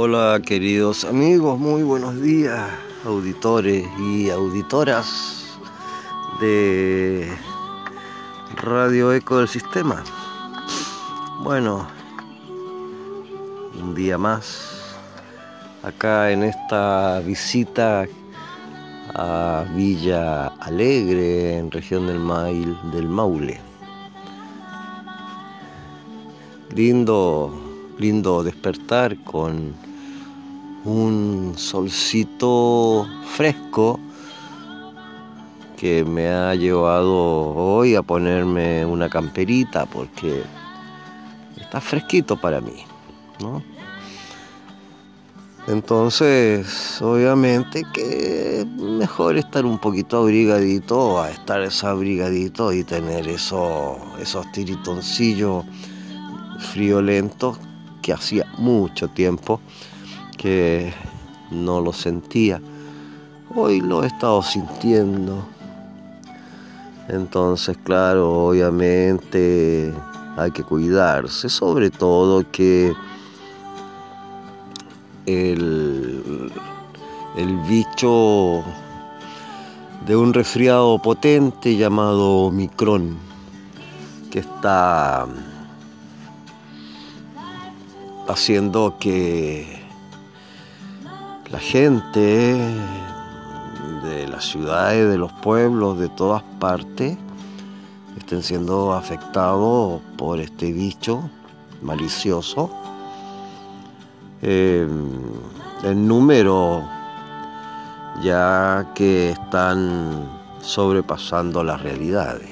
Hola queridos amigos, muy buenos días, auditores y auditoras de Radio Eco del Sistema. Bueno, un día más acá en esta visita a Villa Alegre, en región del, Mail, del Maule. Lindo, lindo despertar con un solcito fresco que me ha llevado hoy a ponerme una camperita porque está fresquito para mí, ¿no? Entonces, obviamente que mejor estar un poquito abrigadito a estar desabrigadito y tener eso, esos tiritoncillos friolentos que hacía mucho tiempo que no lo sentía. Hoy lo he estado sintiendo. Entonces, claro, obviamente hay que cuidarse, sobre todo que el, el bicho de un resfriado potente llamado Omicron, que está haciendo que la gente de las ciudades, de los pueblos, de todas partes, estén siendo afectados por este bicho malicioso. Eh, el número ya que están sobrepasando las realidades.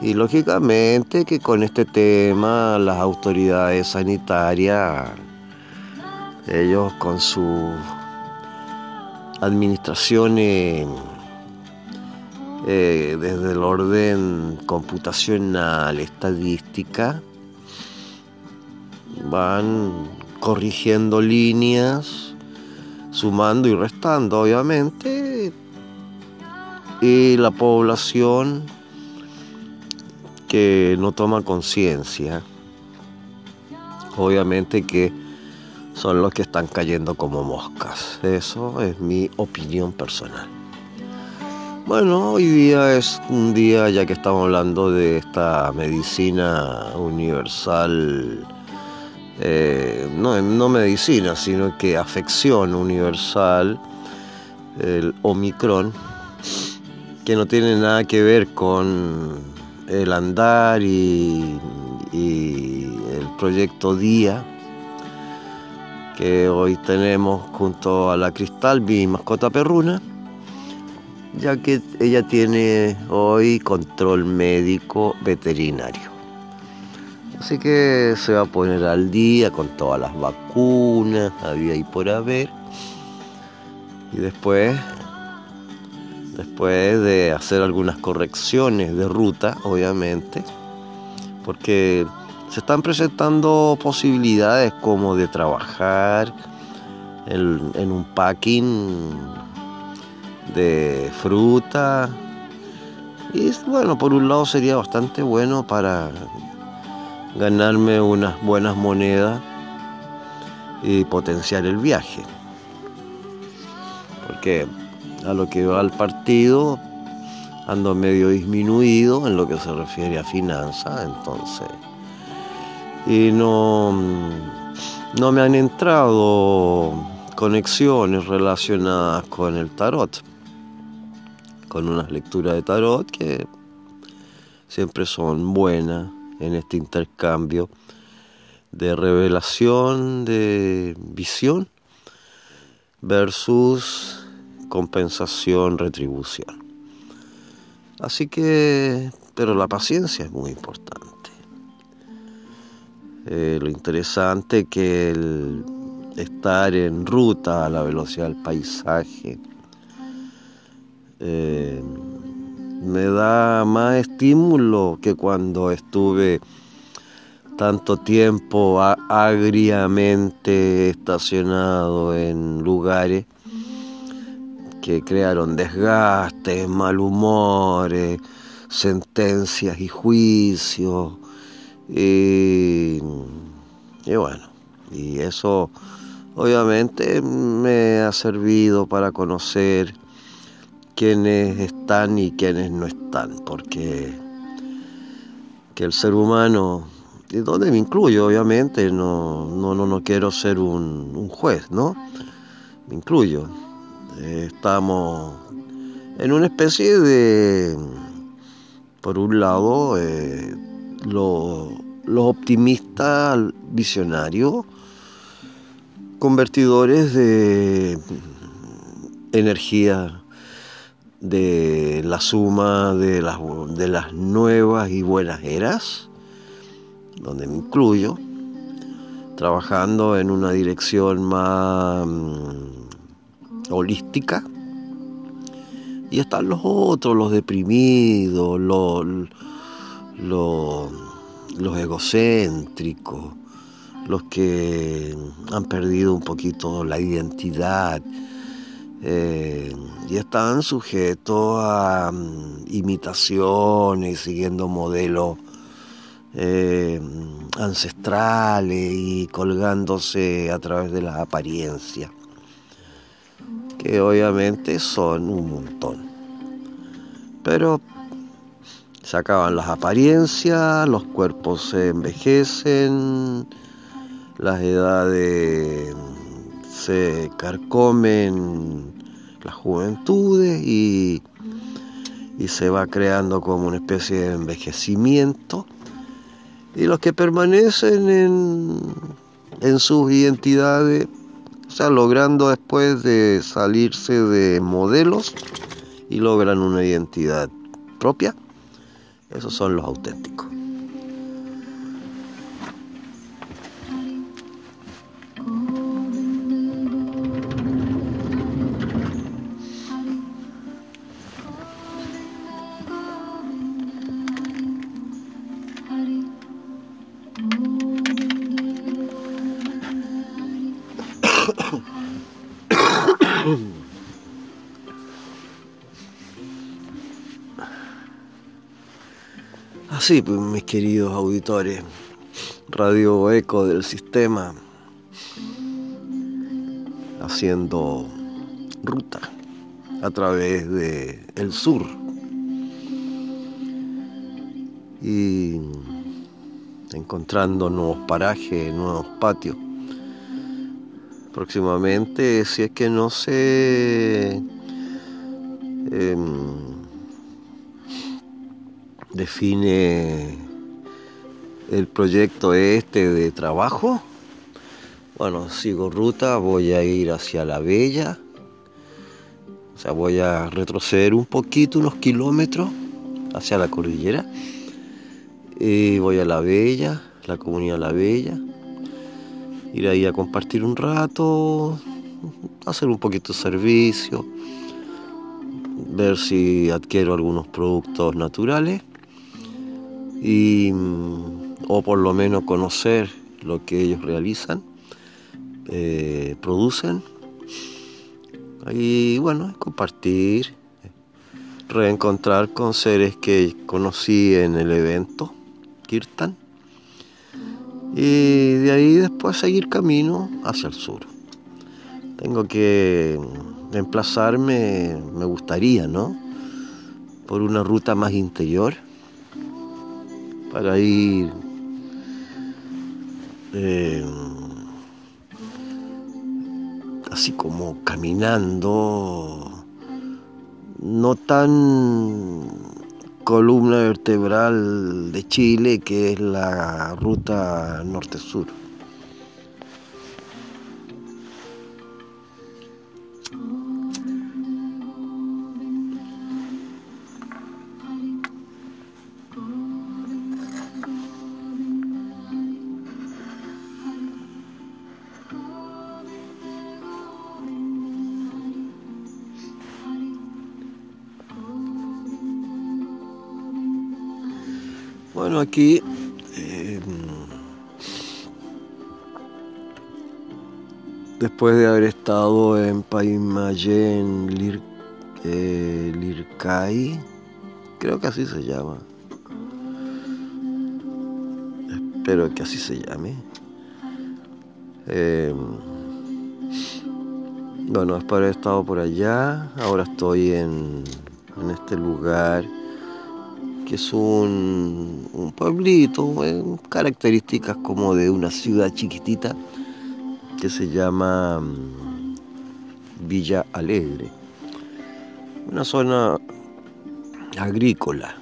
Y lógicamente que con este tema las autoridades sanitarias ellos con su administración eh, desde el orden computacional, estadística, van corrigiendo líneas, sumando y restando, obviamente, y la población que no toma conciencia, obviamente que son los que están cayendo como moscas. Eso es mi opinión personal. Bueno, hoy día es un día ya que estamos hablando de esta medicina universal, eh, no, no medicina, sino que afección universal, el Omicron, que no tiene nada que ver con el andar y, y el proyecto Día que hoy tenemos junto a la Cristal, mi mascota perruna, ya que ella tiene hoy control médico veterinario. Así que se va a poner al día con todas las vacunas, había y por haber. Y después, después de hacer algunas correcciones de ruta, obviamente, porque se están presentando posibilidades como de trabajar en, un packing de fruta. Y bueno, por un lado sería bastante bueno para ganarme unas buenas monedas y potenciar el viaje. Porque a lo que va al partido ando medio disminuido en lo que se refiere a finanzas, entonces y no, no me han entrado conexiones relacionadas con el tarot, con unas lecturas de tarot que siempre son buenas en este intercambio de revelación, de visión versus compensación, retribución. Así que, pero la paciencia es muy importante. Eh, lo interesante que el estar en ruta a la velocidad del paisaje eh, me da más estímulo que cuando estuve tanto tiempo agriamente estacionado en lugares que crearon desgastes, malhumores, sentencias y juicios y, bueno, Y eso obviamente me ha servido para conocer quiénes están y quiénes no están, porque que el ser humano, y donde me incluyo obviamente, no, no, no, no quiero ser un, juez, ¿no? Me incluyo. estamos en una especie de, por un lado, eh, los optimistas visionarios, convertidores de energía de la suma de las, nuevas y buenas eras, donde me incluyo, trabajando en una dirección más mm, holística. Y están los otros, los deprimidos, los, los, egocéntricos, los que han perdido un poquito la identidad eh, y están sujetos a mm, imitaciones, siguiendo modelos eh, ancestrales y colgándose a través de las apariencias, que obviamente son un montón. Pero se acaban las apariencias, los cuerpos se envejecen, las edades se carcomen las juventudes y, y se va creando como una especie de envejecimiento. Y los que permanecen en, en sus identidades, o sea, logrando después de salirse de modelos y logran una identidad propia, esos son los auténticos. Así pues mis queridos auditores, Radio Eco del sistema, haciendo ruta a través de sur. Y encontrando nuevos parajes, nuevos patios. Próximamente, si es que no se em, define el proyecto este de trabajo, bueno, sigo ruta, voy a ir hacia la Bella, o sea, voy a retroceder un poquito, unos kilómetros hacia la cordillera, y voy a la Bella, la comunidad La Bella, ir ahí a compartir un rato, hacer un poquito de servicio, ver si adquiero algunos productos naturales y, o por lo menos conocer lo que ellos realizan, eh, producen. Y bueno, compartir, reencontrar con seres que conocí en el evento Kirtan y de ahí después seguir camino hacia el sur. Tengo que emplazarme, me gustaría, ¿no? Por una ruta más interior para ir eh, así como caminando, no tan columna vertebral de Chile, que es la ruta norte-sur. Aquí em, después de haber estado en Paimayen Lir, eh, creo que así se llama. Espero que así se llame. Eh, bueno, después de haber estado por allá, ahora estoy en, en este lugar que es un, pueblito, características como de una ciudad chiquitita que se llama mm, Villa Alegre, una zona agrícola.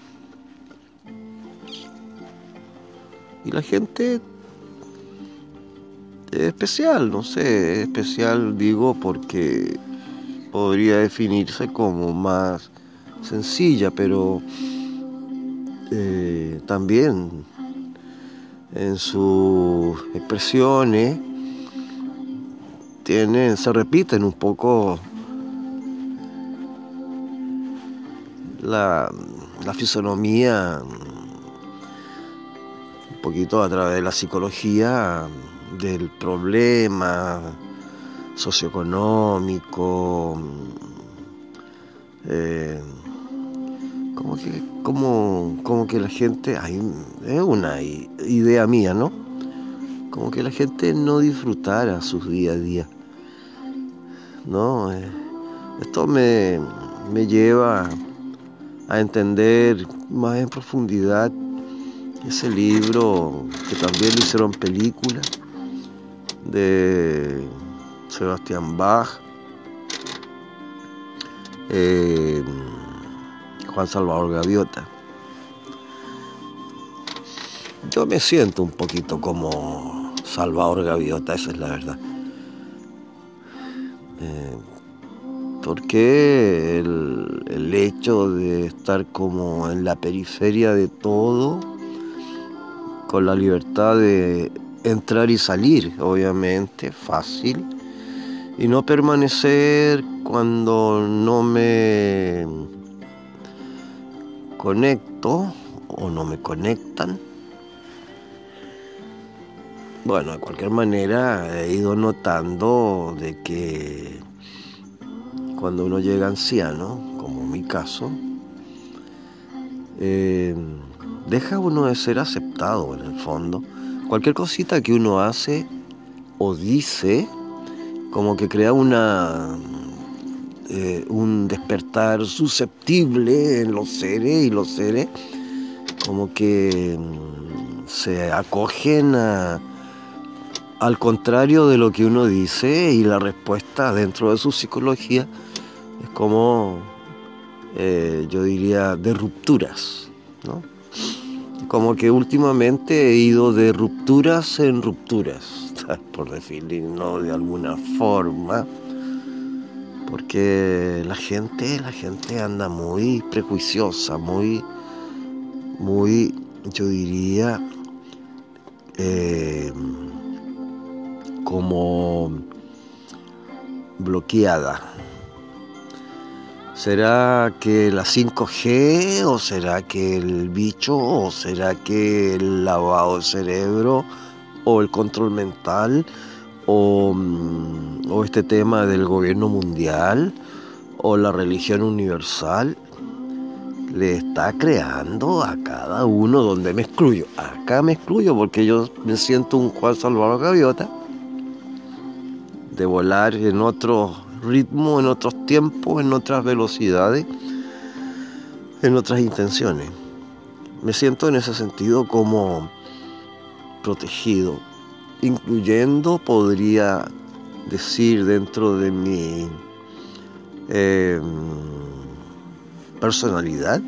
Y la gente es especial, no sé, especial digo porque podría definirse como más sencilla, pero eh, también en sus expresiones tienen, se repiten un poco la, la fisonomía, un poquito a través de la psicología del problema socioeconómico, eh, que, como, como que la gente, hay, es una idea mía, ¿no? Como que la gente no disfrutara sus día a día. ¿No? Eh, esto me, me lleva a entender más en profundidad ese libro que también lo hicieron película de Sebastián Bach. Eh, Juan Salvador Gaviota. Yo me siento un poquito como Salvador Gaviota, esa es la verdad. Eh, porque el, el hecho de estar como en la periferia de todo, con la libertad de entrar y salir, obviamente, fácil, y no permanecer cuando no me conecto o no me conectan. Bueno, de cualquier manera he ido notando de que cuando uno llega anciano, como mi caso, eh, deja uno de ser aceptado en el fondo. Cualquier cosita que uno hace o dice, como que crea una eh, un despertar susceptible en los seres y los seres como que mm, se acogen al contrario de lo que uno dice y la respuesta dentro de su psicología es como, eh, yo diría, de rupturas. Como que últimamente he ido de rupturas en rupturas, por definirlo de alguna forma porque la gente, la gente anda muy prejuiciosa, muy, muy, yo diría, eh, como bloqueada. ¿Será que la 5G o será que el bicho o será que el lavado de cerebro o el control mental? o, mm, o este tema del gobierno mundial o la religión universal le está creando a cada uno donde me excluyo. Acá me excluyo porque yo me siento un Juan Salvador Gaviota de volar en otro ritmo, en otros tiempos, en otras velocidades, en otras intenciones. Me siento en ese sentido como protegido, incluyendo, podría decir, dentro de mi em, personalidad,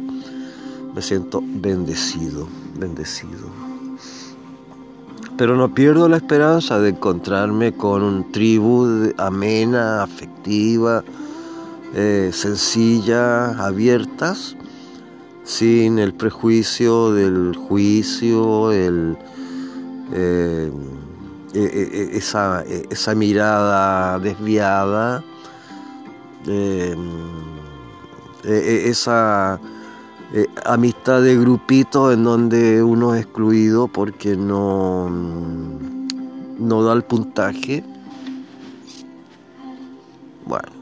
me siento bendecido, bendecido. Pero no pierdo la esperanza de encontrarme con un tribu amena, afectiva, eh, sencilla, abiertas, sin el prejuicio del juicio, el, em, e, e, e, esa, esa mirada desviada, esa amistad de grupito en donde uno es excluido porque no, no da el puntaje. Bueno.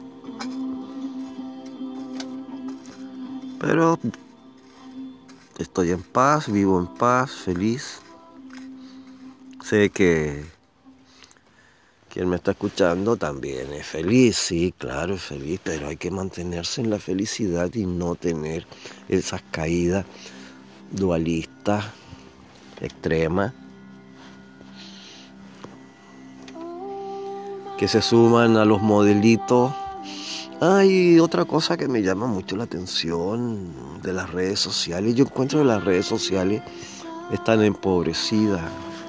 Pero estoy en paz, vivo en paz, feliz. Sé que quien me está escuchando también es feliz, sí, claro, es feliz, pero hay que mantenerse en la felicidad y no tener esas caídas dualistas extremas que se suman a los modelitos. Hay otra cosa que me llama mucho la atención de las redes sociales. Yo encuentro que las redes sociales están empobrecidas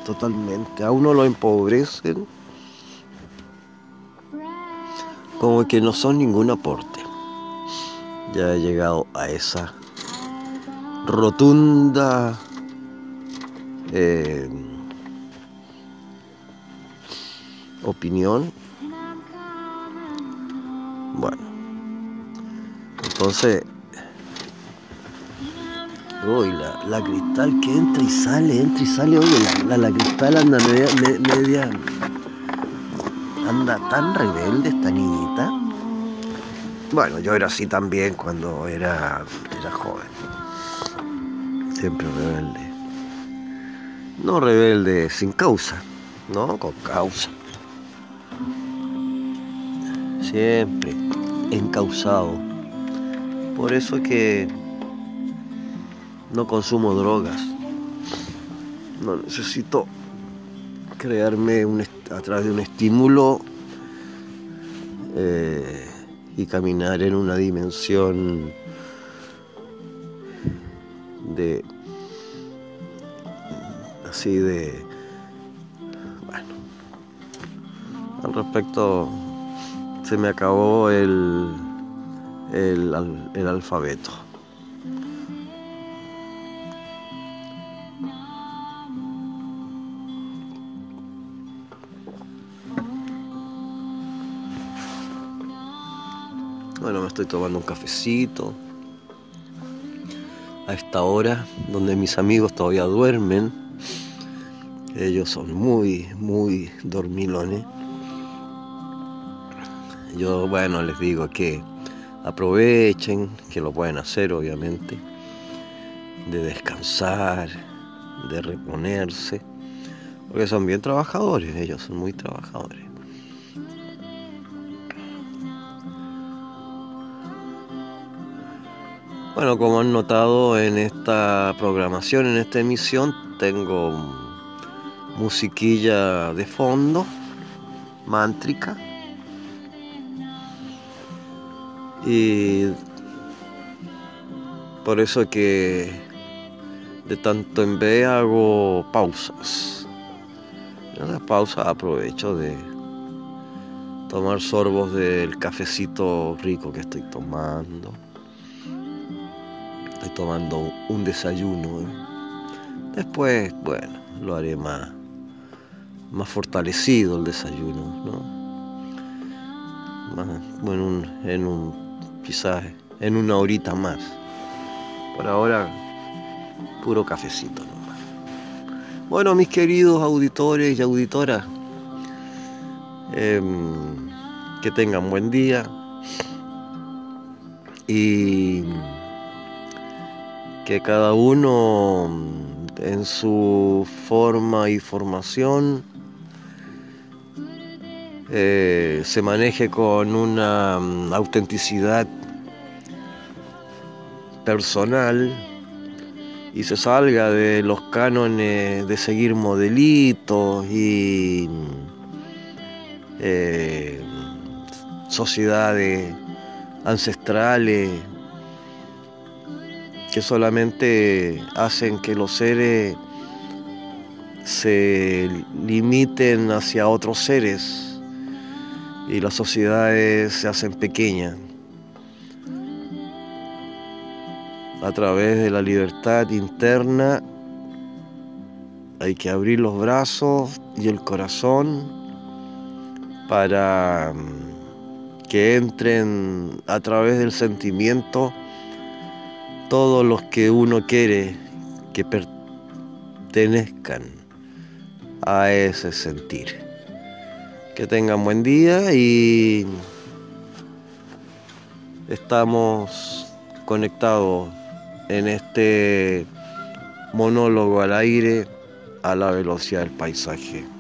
totalmente. A uno lo empobrecen como que no son ningún aporte. Ya he llegado a esa rotunda eh, opinión. Bueno, entonces, uy, la, la, cristal que entra y sale, entra y sale, oye, la, la, cristal anda media, media, anda tan rebelde esta niñita. Bueno, yo era así también cuando era, era joven. Siempre rebelde. No rebelde sin causa, no con causa siempre encausado. Por eso es que no consumo drogas. No necesito crearme un, a través de un estímulo eh, y caminar en una dimensión de así de bueno al respecto se me acabó el, el, alfabeto. Bueno, me estoy tomando un cafecito a esta hora donde mis amigos todavía duermen. Ellos son muy, muy dormilones yo, bueno, les digo que aprovechen, que lo pueden hacer, obviamente, de descansar, de reponerse, porque son bien trabajadores, ellos son muy trabajadores. Bueno, como han notado en esta programación, en esta emisión, tengo musiquilla de fondo, mántrica Y por eso que de tanto en vez hago pausas. En las pausas aprovecho de tomar sorbos del cafecito rico que estoy tomando. Tomando un desayuno. ¿eh? Después, bueno, lo haré más, más fortalecido el desayuno, ¿no? bueno, en un quizás en una horita más. Por ahora, puro cafecito nomás. Bueno, mis queridos auditores y auditoras, em, que tengan buen día y que cada uno en su forma y formación eh, se maneje con una mm, autenticidad personal y se salga de los cánones de seguir modelitos y eh, sociedades ancestrales que solamente hacen que los seres se limiten hacia otros seres y las sociedades se hacen pequeñas a través de la libertad interna. Hay que abrir los brazos y el corazón para mm, que entren a través del sentimiento todos los que uno quiere que pertenezcan a ese sentir. Que tengan buen día y estamos conectados en este monólogo al aire a la velocidad del paisaje.